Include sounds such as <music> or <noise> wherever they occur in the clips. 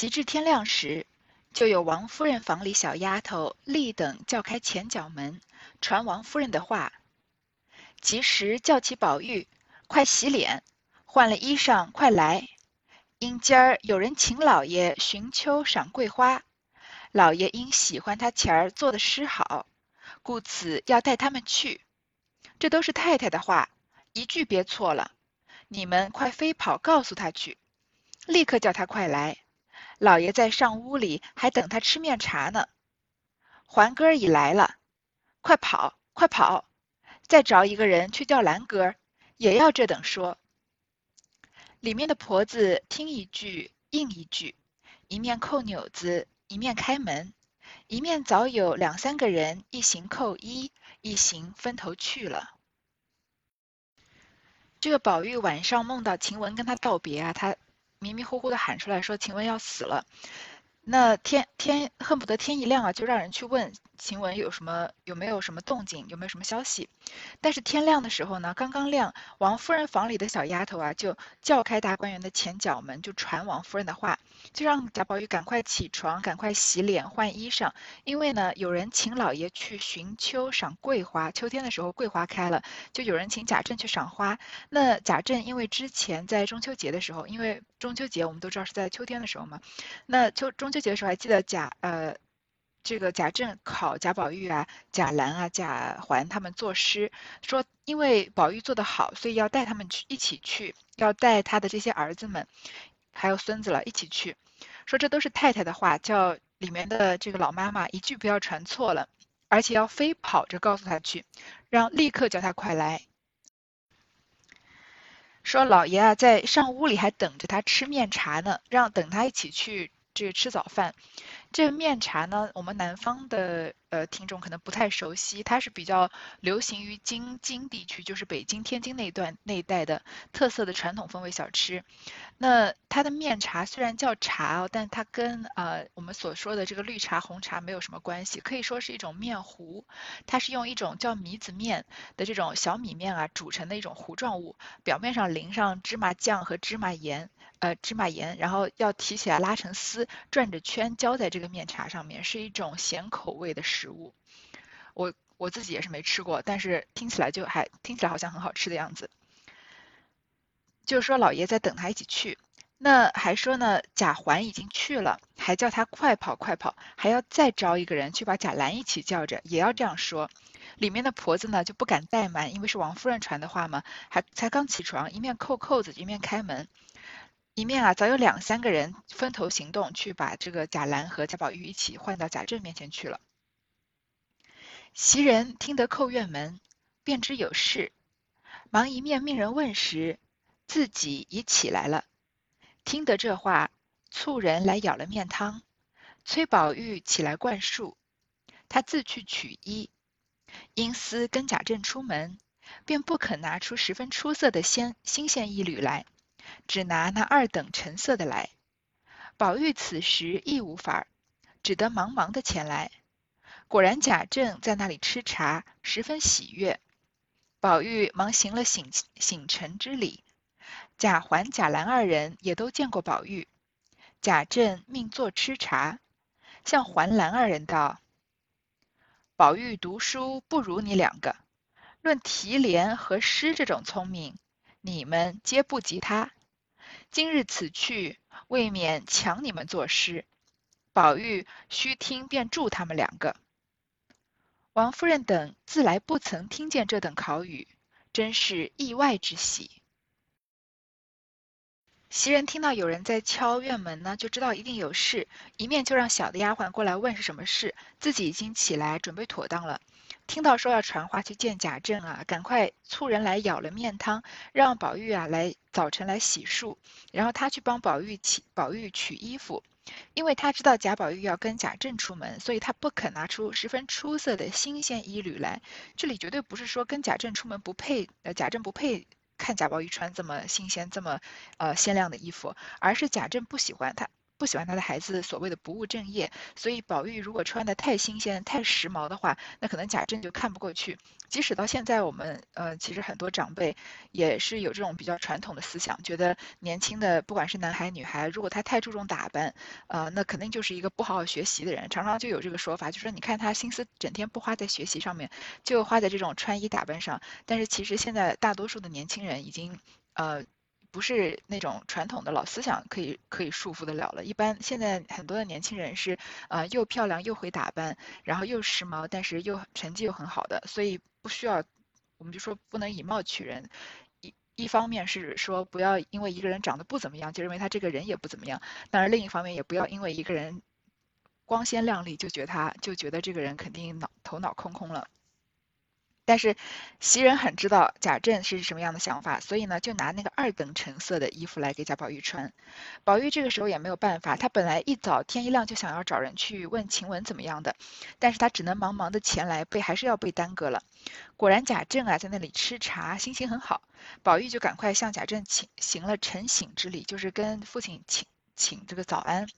及至天亮时，就有王夫人房里小丫头立等叫开前角门，传王夫人的话。及时叫起宝玉，快洗脸，换了衣裳，快来。因今儿有人请老爷寻秋赏桂花，老爷因喜欢他前儿做的诗好，故此要带他们去。这都是太太的话，一句别错了。你们快飞跑告诉他去，立刻叫他快来。老爷在上屋里还等他吃面茶呢。环哥已来了，快跑，快跑！再找一个人去叫兰哥，也要这等说。里面的婆子听一句应一句，一面扣钮子，一面开门，一面早有两三个人一行扣衣，一行分头去了。这个宝玉晚上梦到晴雯跟他道别啊，他。迷迷糊糊的喊出来说：“请问要死了。”那天天恨不得天一亮啊，就让人去问晴雯有什么有没有什么动静，有没有什么消息。但是天亮的时候呢，刚刚亮，王夫人房里的小丫头啊，就叫开大观园的前角门，就传王夫人的话，就让贾宝玉赶快起床，赶快洗脸换衣裳，因为呢，有人请老爷去寻秋赏桂花，秋天的时候桂花开了，就有人请贾政去赏花。那贾政因为之前在中秋节的时候，因为中秋节我们都知道是在秋天的时候嘛，那秋中秋。节的时候还记得贾呃，这个贾政考贾宝玉啊、贾兰啊、贾环他们作诗，说因为宝玉做得好，所以要带他们去一起去，要带他的这些儿子们，还有孙子了一起去，说这都是太太的话，叫里面的这个老妈妈一句不要传错了，而且要飞跑着告诉他去，让立刻叫他快来，说老爷啊在上屋里还等着他吃面茶呢，让等他一起去。去吃早饭，这个面茶呢，我们南方的呃听众可能不太熟悉，它是比较流行于京津地区，就是北京、天津那一段那一带的特色的传统风味小吃。那它的面茶虽然叫茶哦，但它跟呃我们所说的这个绿茶、红茶没有什么关系，可以说是一种面糊。它是用一种叫米子面的这种小米面啊煮成的一种糊状物，表面上淋上芝麻酱和芝麻盐。呃，芝麻盐，然后要提起来拉成丝，转着圈浇在这个面茶上面，是一种咸口味的食物。我我自己也是没吃过，但是听起来就还听起来好像很好吃的样子。就是说老爷在等他一起去，那还说呢，贾环已经去了，还叫他快跑快跑，还要再招一个人去把贾兰一起叫着，也要这样说。里面的婆子呢就不敢怠慢，因为是王夫人传的话嘛，还才刚起床，一面扣扣子，一面开门。一面啊，早有两三个人分头行动，去把这个贾兰和贾宝玉一起换到贾政面前去了。袭人听得叩院门，便知有事，忙一面命人问时，自己已起来了。听得这话，促人来舀了面汤，催宝玉起来灌漱。他自去取衣，因思跟贾政出门，便不肯拿出十分出色的鲜新鲜衣履来。只拿那二等陈色的来，宝玉此时亦无法，只得忙忙的前来。果然贾政在那里吃茶，十分喜悦。宝玉忙行了醒醒臣之礼。贾环、贾兰二人也都见过宝玉。贾政命坐吃茶，向环兰二人道：“宝玉读书不如你两个，论提联和诗这种聪明，你们皆不及他。”今日此去，未免抢你们作诗。宝玉须听便助他们两个。王夫人等自来不曾听见这等考语，真是意外之喜。袭人听到有人在敲院门呢，就知道一定有事，一面就让小的丫鬟过来问是什么事，自己已经起来准备妥当了。听到说要传话去见贾政啊，赶快促人来舀了面汤，让宝玉啊来早晨来洗漱，然后他去帮宝玉起宝玉取衣服，因为他知道贾宝玉要跟贾政出门，所以他不肯拿出十分出色的新鲜衣履来。这里绝对不是说跟贾政出门不配，呃，贾政不配看贾宝玉穿这么新鲜、这么呃鲜亮的衣服，而是贾政不喜欢他。不喜欢他的孩子所谓的不务正业，所以宝玉如果穿的太新鲜、太时髦的话，那可能贾政就看不过去。即使到现在，我们呃，其实很多长辈也是有这种比较传统的思想，觉得年轻的不管是男孩女孩，如果他太注重打扮，呃，那肯定就是一个不好好学习的人。常常就有这个说法，就说你看他心思整天不花在学习上面，就花在这种穿衣打扮上。但是其实现在大多数的年轻人已经呃。不是那种传统的老思想可以可以束缚得了了。一般现在很多的年轻人是，呃，又漂亮又会打扮，然后又时髦，但是又成绩又很好的，所以不需要，我们就说不能以貌取人。一一方面是说不要因为一个人长得不怎么样就认为他这个人也不怎么样，当然另一方面也不要因为一个人光鲜亮丽就觉得他就觉得这个人肯定脑头脑空空了。但是袭人很知道贾政是什么样的想法，所以呢，就拿那个二等橙色的衣服来给贾宝玉穿。宝玉这个时候也没有办法，他本来一早天一亮就想要找人去问晴雯怎么样的，但是他只能忙忙的前来，被还是要被耽搁了。果然贾政啊在那里吃茶，心情很好，宝玉就赶快向贾政请行了晨醒之礼，就是跟父亲请请这个早安。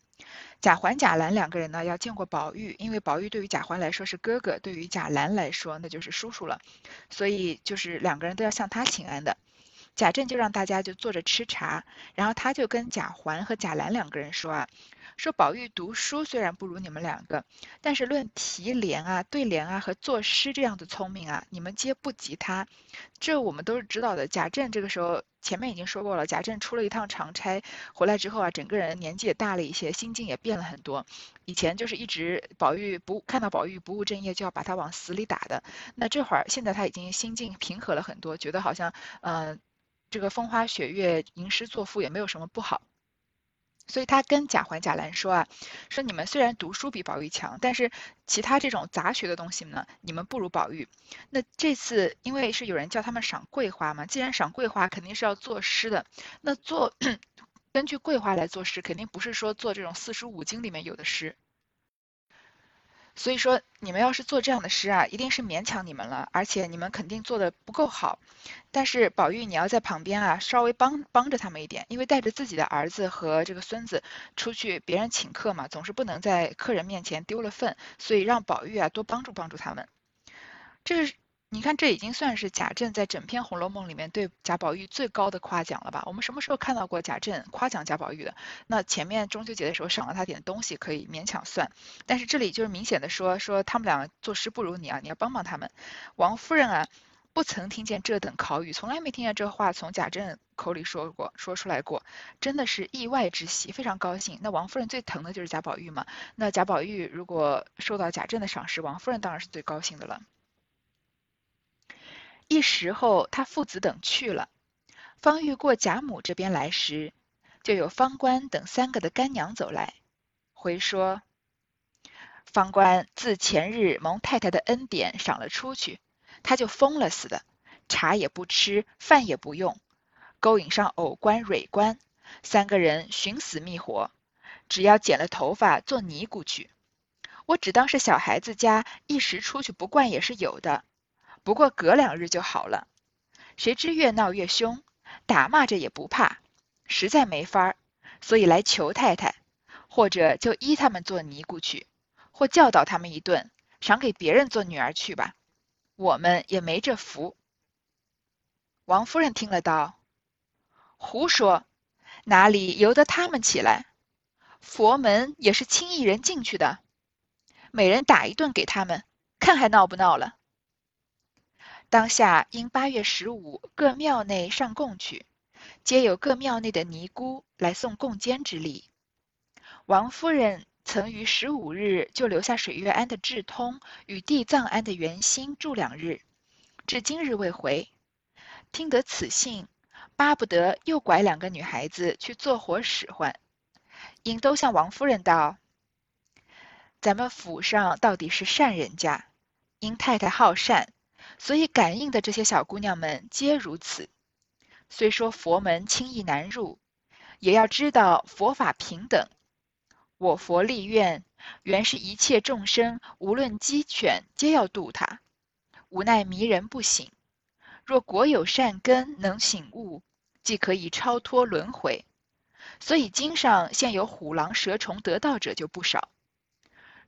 贾环、贾兰两个人呢，要见过宝玉，因为宝玉对于贾环来说是哥哥，对于贾兰来说那就是叔叔了，所以就是两个人都要向他请安的。贾政就让大家就坐着吃茶，然后他就跟贾环和贾兰两个人说啊。说宝玉读书虽然不如你们两个，但是论提联啊、对联啊和作诗这样的聪明啊，你们皆不及他。这我们都是知道的。贾政这个时候前面已经说过了，贾政出了一趟长差回来之后啊，整个人年纪也大了一些，心境也变了很多。以前就是一直宝玉不看到宝玉不务正业就要把他往死里打的，那这会儿现在他已经心境平和了很多，觉得好像嗯，这个风花雪月吟诗作赋也没有什么不好。所以他跟贾环、贾兰说啊，说你们虽然读书比宝玉强，但是其他这种杂学的东西呢，你们不如宝玉。那这次因为是有人叫他们赏桂花嘛，既然赏桂花，肯定是要作诗的。那做 <coughs> 根据桂花来作诗，肯定不是说做这种四书五经里面有的诗。所以说，你们要是做这样的诗啊，一定是勉强你们了，而且你们肯定做的不够好。但是宝玉，你要在旁边啊，稍微帮帮着他们一点，因为带着自己的儿子和这个孙子出去，别人请客嘛，总是不能在客人面前丢了份，所以让宝玉啊多帮助帮助他们。这是。你看，这已经算是贾政在整篇《红楼梦》里面对贾宝玉最高的夸奖了吧？我们什么时候看到过贾政夸奖贾宝玉的？那前面中秋节的时候赏了他点东西可以勉强算，但是这里就是明显的说说他们俩做诗不如你啊，你要帮帮他们。王夫人啊，不曾听见这等考语，从来没听见这话从贾政口里说过说出来过，真的是意外之喜，非常高兴。那王夫人最疼的就是贾宝玉嘛，那贾宝玉如果受到贾政的赏识，王夫人当然是最高兴的了。一时后，他父子等去了。方玉过贾母这边来时，就有方官等三个的干娘走来，回说：方官自前日蒙太太的恩典赏了出去，他就疯了似的，茶也不吃，饭也不用，勾引上藕官、蕊官，三个人寻死觅活，只要剪了头发做尼姑去。我只当是小孩子家，一时出去不惯也是有的。不过隔两日就好了，谁知越闹越凶，打骂着也不怕，实在没法儿，所以来求太太，或者就依他们做尼姑去，或教导他们一顿，赏给别人做女儿去吧。我们也没这福。王夫人听了道：“胡说，哪里由得他们起来？佛门也是轻易人进去的，每人打一顿给他们，看还闹不闹了。”当下因八月十五各庙内上供去，皆有各庙内的尼姑来送供监之礼。王夫人曾于十五日就留下水月庵的智通与地藏庵的圆心住两日，至今日未回。听得此信，巴不得又拐两个女孩子去做活使唤，因都向王夫人道：“咱们府上到底是善人家，因太太好善。”所以感应的这些小姑娘们皆如此。虽说佛门轻易难入，也要知道佛法平等。我佛立愿，原是一切众生，无论鸡犬，皆要度他。无奈迷人不醒。若果有善根，能醒悟，即可以超脱轮回。所以经上现有虎狼蛇虫得道者就不少。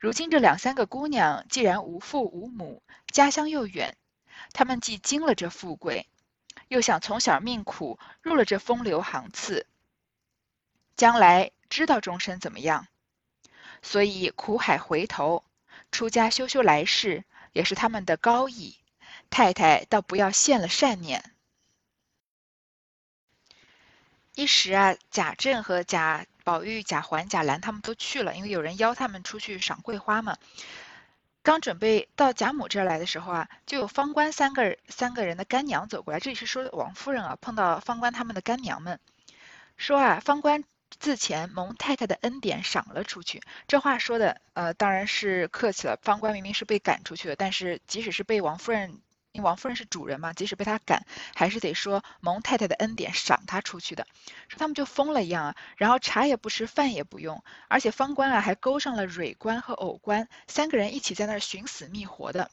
如今这两三个姑娘既然无父无母，家乡又远，他们既经了这富贵，又想从小命苦，入了这风流行次，将来知道终身怎么样，所以苦海回头，出家修修来世，也是他们的高义。太太倒不要现了善念。一时啊，贾政和贾。宝玉、贾环、贾兰他们都去了，因为有人邀他们出去赏桂花嘛。刚准备到贾母这儿来的时候啊，就有方官三个三个人的干娘走过来。这里是说王夫人啊，碰到方官他们的干娘们，说啊，方官自前蒙太太的恩典赏了出去。这话说的呃，当然是客气了。方官明明是被赶出去的，但是即使是被王夫人。因王夫人是主人嘛，即使被他赶，还是得说蒙太太的恩典赏他出去的。说他们就疯了一样啊，然后茶也不吃，饭也不用，而且方官啊还勾上了蕊官和藕官三个人一起在那儿寻死觅活的。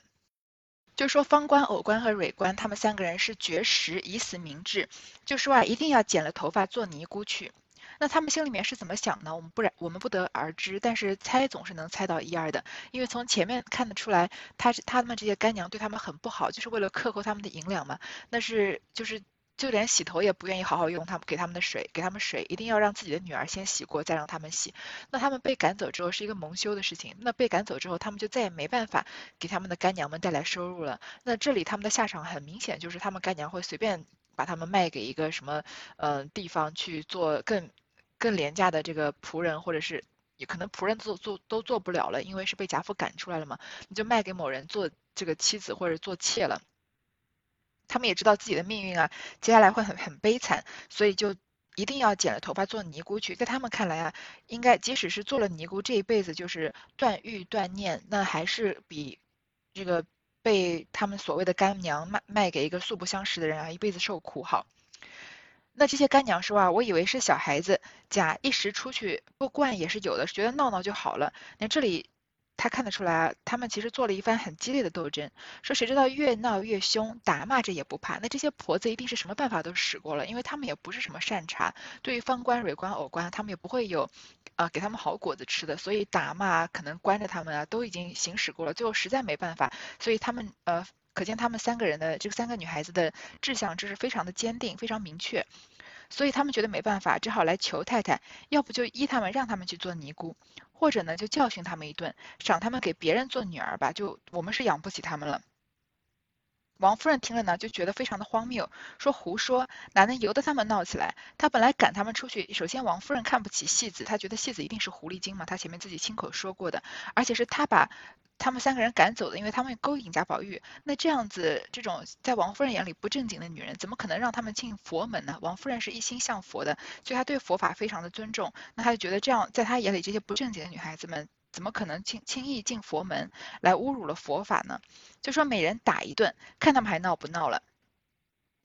就说方官、藕官和蕊官他们三个人是绝食以死明志，就说啊一定要剪了头发做尼姑去。那他们心里面是怎么想呢？我们不然我们不得而知，但是猜总是能猜到一二的，因为从前面看得出来，他是他们这些干娘对他们很不好，就是为了克扣他们的银两嘛。那是就是就连洗头也不愿意好好用他们给他们的水，给他们水一定要让自己的女儿先洗过再让他们洗。那他们被赶走之后是一个蒙羞的事情，那被赶走之后他们就再也没办法给他们的干娘们带来收入了。那这里他们的下场很明显就是他们干娘会随便把他们卖给一个什么呃地方去做更。更廉价的这个仆人，或者是也可能仆人做做都做不了了，因为是被贾府赶出来了嘛，你就卖给某人做这个妻子或者做妾了。他们也知道自己的命运啊，接下来会很很悲惨，所以就一定要剪了头发做尼姑去。在他们看来啊，应该即使是做了尼姑，这一辈子就是断欲断念，那还是比这个被他们所谓的干娘卖卖给一个素不相识的人啊，一辈子受苦好。那这些干娘说啊，我以为是小孩子，假一时出去不惯也是有的，觉得闹闹就好了。那这里他看得出来啊，他们其实做了一番很激烈的斗争。说谁知道越闹越凶，打骂着也不怕。那这些婆子一定是什么办法都使过了，因为他们也不是什么善茬。对于方官、蕊官、藕官，他们也不会有，呃，给他们好果子吃的，所以打骂可能关着他们啊，都已经行使过了。最后实在没办法，所以他们呃。可见他们三个人的这三个女孩子的志向就是非常的坚定，非常明确，所以他们觉得没办法，只好来求太太，要不就依他们让他们去做尼姑，或者呢就教训他们一顿，赏他们给别人做女儿吧，就我们是养不起他们了。王夫人听了呢，就觉得非常的荒谬，说胡说，哪能由得他们闹起来？她本来赶他们出去，首先王夫人看不起戏子，她觉得戏子一定是狐狸精嘛，她前面自己亲口说过的，而且是她把。他们三个人赶走的，因为他们勾引贾宝玉。那这样子，这种在王夫人眼里不正经的女人，怎么可能让他们进佛门呢？王夫人是一心向佛的，所以她对佛法非常的尊重。那她就觉得这样，在她眼里，这些不正经的女孩子们，怎么可能轻轻易进佛门来侮辱了佛法呢？就说每人打一顿，看他们还闹不闹了。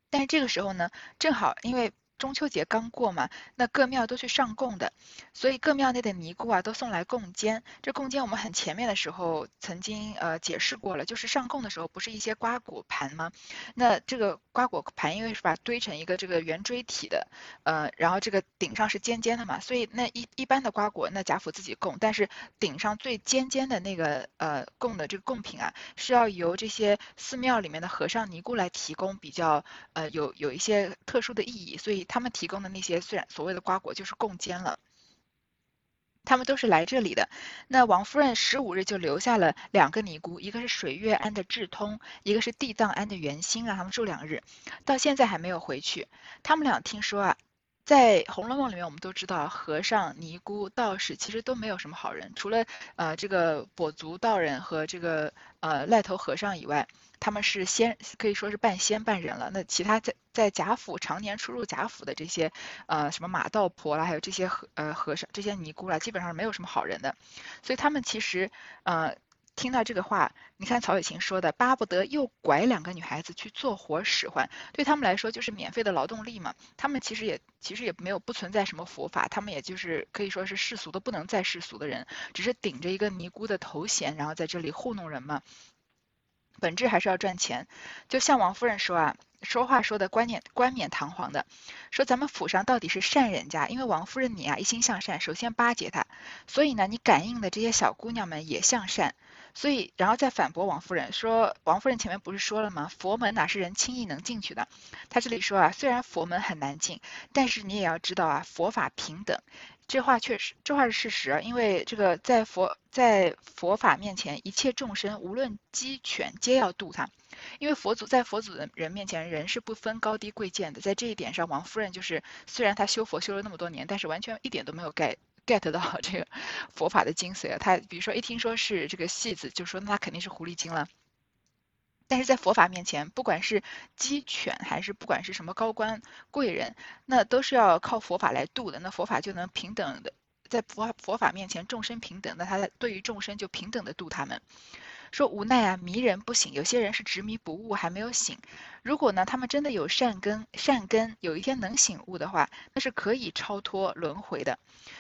但是这个时候呢，正好因为。中秋节刚过嘛，那各庙都去上供的，所以各庙内的尼姑啊都送来供笺。这供笺我们很前面的时候曾经呃解释过了，就是上供的时候不是一些瓜果盘吗？那这个瓜果盘因为是把堆成一个这个圆锥体的，呃，然后这个顶上是尖尖的嘛，所以那一一般的瓜果那贾府自己供，但是顶上最尖尖的那个呃供的这个贡品啊，是要由这些寺庙里面的和尚尼姑来提供，比较呃有有一些特殊的意义，所以。他们提供的那些虽然所谓的瓜果就是共煎了，他们都是来这里的。那王夫人十五日就留下了两个尼姑，一个是水月庵的智通，一个是地藏庵的圆心，让他们住两日，到现在还没有回去。他们俩听说啊。在《红楼梦》里面，我们都知道和尚、尼姑、道士其实都没有什么好人，除了呃这个跛足道人和这个呃赖头和尚以外，他们是仙，可以说是半仙半人了。那其他在在贾府常年出入贾府的这些呃什么马道婆啦，还有这些和呃和尚、这些尼姑啦，基本上没有什么好人的，所以他们其实呃。听到这个话，你看曹雪芹说的，巴不得又拐两个女孩子去做活使唤，对他们来说就是免费的劳动力嘛。他们其实也其实也没有不存在什么佛法，他们也就是可以说是世俗的不能再世俗的人，只是顶着一个尼姑的头衔，然后在这里糊弄人嘛。本质还是要赚钱。就像王夫人说啊，说话说的冠冕冠冕堂皇的，说咱们府上到底是善人家，因为王夫人你啊一心向善，首先巴结她，所以呢你感应的这些小姑娘们也向善，所以然后再反驳王夫人说，王夫人前面不是说了吗？佛门哪是人轻易能进去的？他这里说啊，虽然佛门很难进，但是你也要知道啊，佛法平等。这话确实，这话是事实。因为这个在佛在佛法面前，一切众生无论鸡犬皆要度他。因为佛祖在佛祖的人面前，人是不分高低贵贱的。在这一点上，王夫人就是虽然她修佛修了那么多年，但是完全一点都没有改 get 到这个佛法的精髓啊。他比如说一听说是这个戏子，就说那肯定是狐狸精了。但是在佛法面前，不管是鸡犬还是不管是什么高官贵人，那都是要靠佛法来度的。那佛法就能平等的，在佛佛法面前众生平等，那他对于众生就平等的度他们。说无奈啊，迷人不醒。有些人是执迷不悟，还没有醒。如果呢，他们真的有善根，善根有一天能醒悟的话，那是可以超脱轮回的。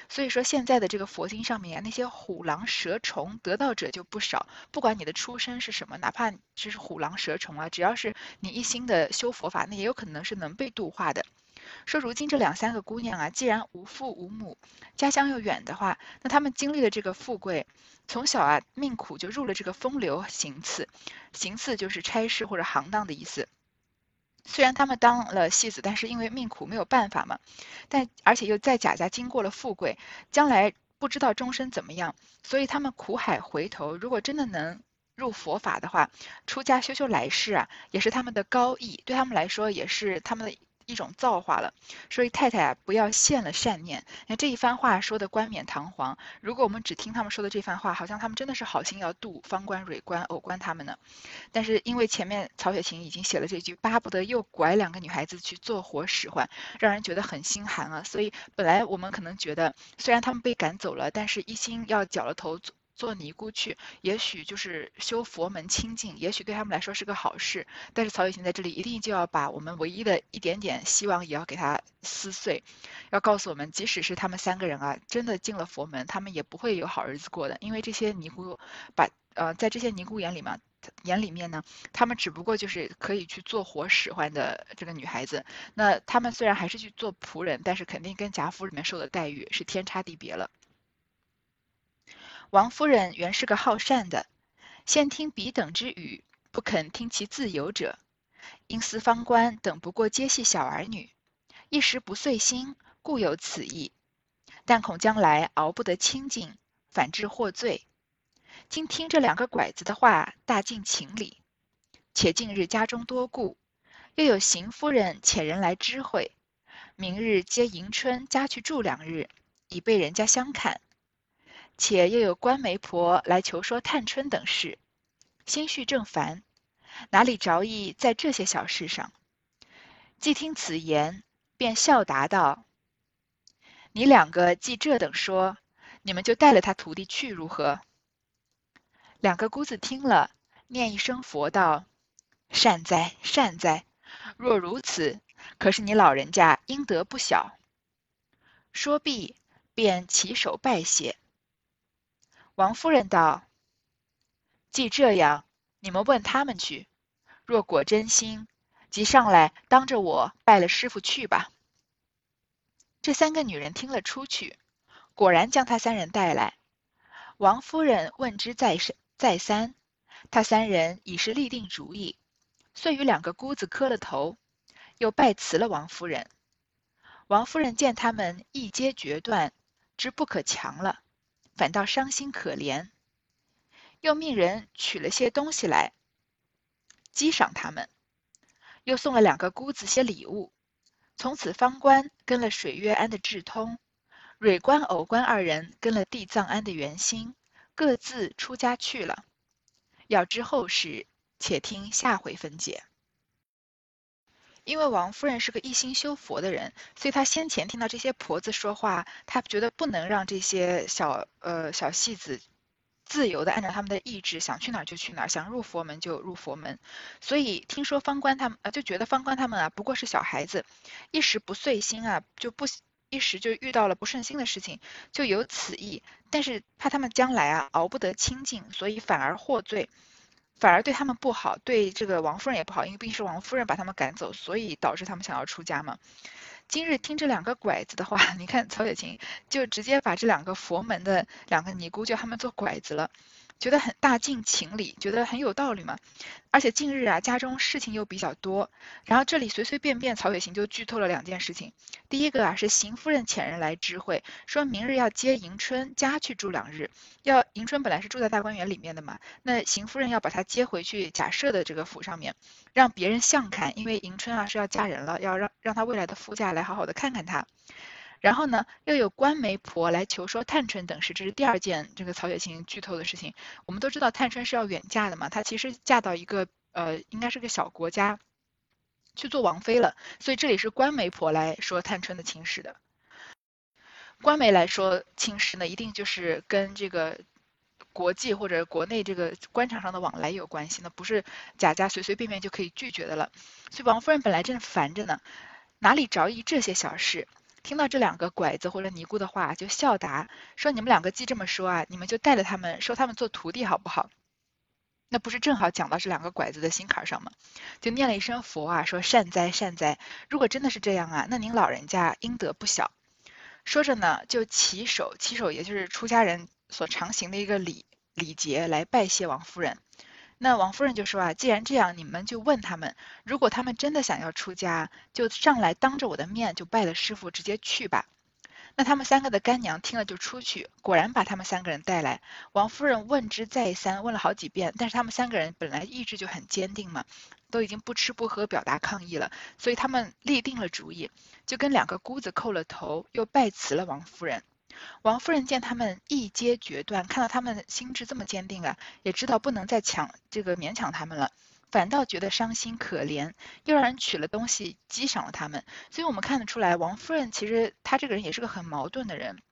所以说，现在的这个佛经上面啊，那些虎狼蛇虫得道者就不少。不管你的出身是什么，哪怕就是虎狼蛇虫啊，只要是你一心的修佛法，那也有可能是能被度化的。说如今这两三个姑娘啊，既然无父无母，家乡又远的话，那她们经历了这个富贵，从小啊命苦就入了这个风流行刺，行刺就是差事或者行当的意思。虽然他们当了戏子，但是因为命苦没有办法嘛，但而且又在贾家经过了富贵，将来不知道终身怎么样，所以他们苦海回头，如果真的能入佛法的话，出家修修来世啊，也是他们的高义，对他们来说也是他们的。一种造化了，所以太太啊，不要现了善念。那这一番话说的冠冕堂皇，如果我们只听他们说的这番话，好像他们真的是好心要渡方官、蕊官、偶官他们呢。但是因为前面曹雪芹已经写了这句，巴不得又拐两个女孩子去做活使唤，让人觉得很心寒啊。所以本来我们可能觉得，虽然他们被赶走了，但是一心要绞了头。做尼姑去，也许就是修佛门清净，也许对他们来说是个好事。但是曹雪芹在这里一定就要把我们唯一的一点点希望也要给他撕碎，要告诉我们，即使是他们三个人啊，真的进了佛门，他们也不会有好日子过的。因为这些尼姑，把呃，在这些尼姑眼里嘛，眼里面呢，他们只不过就是可以去做活使唤的这个女孩子。那他们虽然还是去做仆人，但是肯定跟贾府里面受的待遇是天差地别了。王夫人原是个好善的，先听彼等之语，不肯听其自由者，因思方官等不过皆系小儿女，一时不遂心，故有此意。但恐将来熬不得清净，反致获罪。今听这两个拐子的话，大尽情理。且近日家中多故，又有邢夫人遣人来知会，明日接迎春家去住两日，以备人家相看。且又有官媒婆来求说探春等事，心绪正烦，哪里着意在这些小事上？既听此言，便笑答道：“你两个既这等说，你们就带了他徒弟去如何？”两个姑子听了，念一声佛道：“善哉善哉！若如此，可是你老人家应得不小。”说毕，便起手拜谢。王夫人道：“既这样，你们问他们去。若果真心，即上来当着我拜了师傅去吧。”这三个女人听了出去，果然将他三人带来。王夫人问之再三，再三，他三人已是立定主意，遂与两个姑子磕了头，又拜辞了王夫人。王夫人见他们一皆决断，知不可强了。反倒伤心可怜，又命人取了些东西来激赏他们，又送了两个姑子些礼物。从此方官跟了水月庵的智通，蕊官、藕官二人跟了地藏庵的圆心，各自出家去了。要知后事，且听下回分解。因为王夫人是个一心修佛的人，所以她先前听到这些婆子说话，她觉得不能让这些小呃小戏子自由的按照他们的意志想去哪儿就去哪儿，想入佛门就入佛门。所以听说方官他们呃就觉得方官他们啊不过是小孩子，一时不遂心啊就不一时就遇到了不顺心的事情，就有此意。但是怕他们将来啊熬不得清净，所以反而获罪。反而对他们不好，对这个王夫人也不好，因为毕竟是王夫人把他们赶走，所以导致他们想要出家嘛。今日听这两个拐子的话，<laughs> 你看曹雪芹就直接把这两个佛门的两个尼姑叫他们做拐子了。觉得很大尽情理，觉得很有道理嘛。而且近日啊，家中事情又比较多，然后这里随随便便曹雪芹就剧透了两件事情。第一个啊，是邢夫人遣人来知会，说明日要接迎春家去住两日。要迎春本来是住在大观园里面的嘛，那邢夫人要把她接回去贾赦的这个府上面，让别人相看，因为迎春啊是要嫁人了，要让让她未来的夫家来好好的看看她。然后呢，又有官媒婆来求说探春等事，这是第二件这个曹雪芹剧透的事情。我们都知道探春是要远嫁的嘛，她其实嫁到一个呃，应该是个小国家去做王妃了，所以这里是官媒婆来说探春的亲事的。官媒来说亲事呢，一定就是跟这个国际或者国内这个官场上的往来有关系，那不是贾家随随便便就可以拒绝的了。所以王夫人本来正烦着呢，哪里着意这些小事？听到这两个拐子或者尼姑的话，就笑答说：“你们两个既这么说啊，你们就带着他们收他们做徒弟好不好？”那不是正好讲到这两个拐子的心坎上吗？就念了一声佛啊，说：“善哉善哉！如果真的是这样啊，那您老人家应得不小。”说着呢，就起手，起手也就是出家人所常行的一个礼礼节，来拜谢王夫人。那王夫人就说啊，既然这样，你们就问他们，如果他们真的想要出家，就上来当着我的面就拜了师傅，直接去吧。那他们三个的干娘听了就出去，果然把他们三个人带来。王夫人问之再三，问了好几遍，但是他们三个人本来意志就很坚定嘛，都已经不吃不喝表达抗议了，所以他们立定了主意，就跟两个姑子叩了头，又拜辞了王夫人。王夫人见他们一皆决断，看到他们心智这么坚定啊，也知道不能再强这个勉强他们了，反倒觉得伤心可怜，又让人取了东西激赏了他们。所以我们看得出来，王夫人其实她这个人也是个很矛盾的人。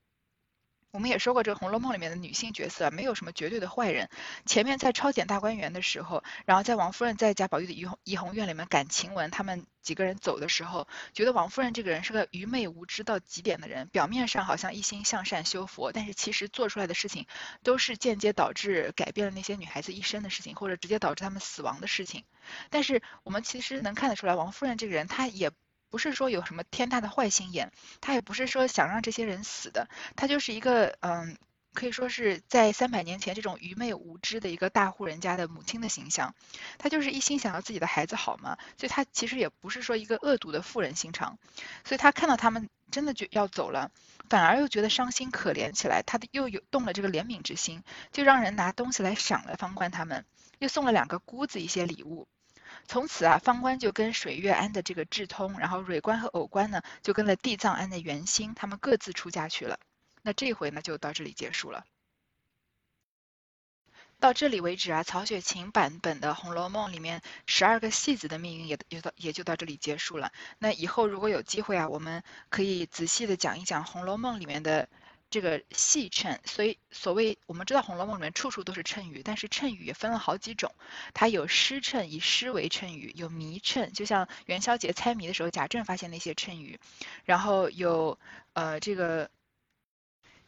我们也说过，这个《红楼梦》里面的女性角色没有什么绝对的坏人。前面在抄检大观园的时候，然后在王夫人在贾宝玉的怡红怡红院里面赶晴雯，他们几个人走的时候，觉得王夫人这个人是个愚昧无知到极点的人。表面上好像一心向善修佛，但是其实做出来的事情都是间接导致改变了那些女孩子一生的事情，或者直接导致他们死亡的事情。但是我们其实能看得出来，王夫人这个人，她也。不是说有什么天大的坏心眼，他也不是说想让这些人死的，他就是一个嗯，可以说是在三百年前这种愚昧无知的一个大户人家的母亲的形象，他就是一心想要自己的孩子好嘛，所以他其实也不是说一个恶毒的妇人心肠，所以他看到他们真的就要走了，反而又觉得伤心可怜起来，他又有动了这个怜悯之心，就让人拿东西来赏了方官他们，又送了两个姑子一些礼物。从此啊，方官就跟水月庵的这个智通，然后蕊官和藕官呢，就跟了地藏庵的元心，他们各自出家去了。那这回呢，就到这里结束了。到这里为止啊，曹雪芹版本的《红楼梦》里面十二个戏子的命运也也到也就到这里结束了。那以后如果有机会啊，我们可以仔细的讲一讲《红楼梦》里面的。这个戏称，所以所谓我们知道《红楼梦》里面处处都是衬语，但是衬语也分了好几种，它有诗衬，以诗为衬语；有谜衬，就像元宵节猜谜的时候，贾政发现那些衬语；然后有呃这个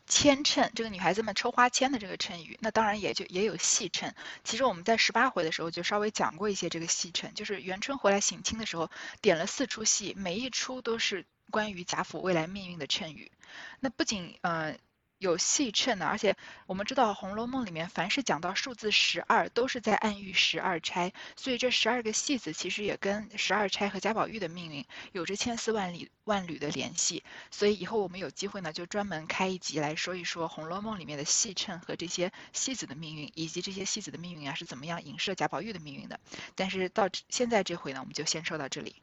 签衬，这个女孩子们抽花签的这个衬语，那当然也就也有戏称。其实我们在十八回的时候就稍微讲过一些这个戏称，就是元春回来省亲的时候点了四出戏，每一出都是。关于贾府未来命运的谶语，那不仅呃有戏称呢，而且我们知道《红楼梦》里面凡是讲到数字十二，都是在暗喻十二钗，所以这十二个戏子其实也跟十二钗和贾宝玉的命运有着千丝万缕万缕的联系。所以以后我们有机会呢，就专门开一集来说一说《红楼梦》里面的戏称和这些戏子的命运，以及这些戏子的命运啊是怎么样影射贾宝玉的命运的。但是到现在这回呢，我们就先说到这里。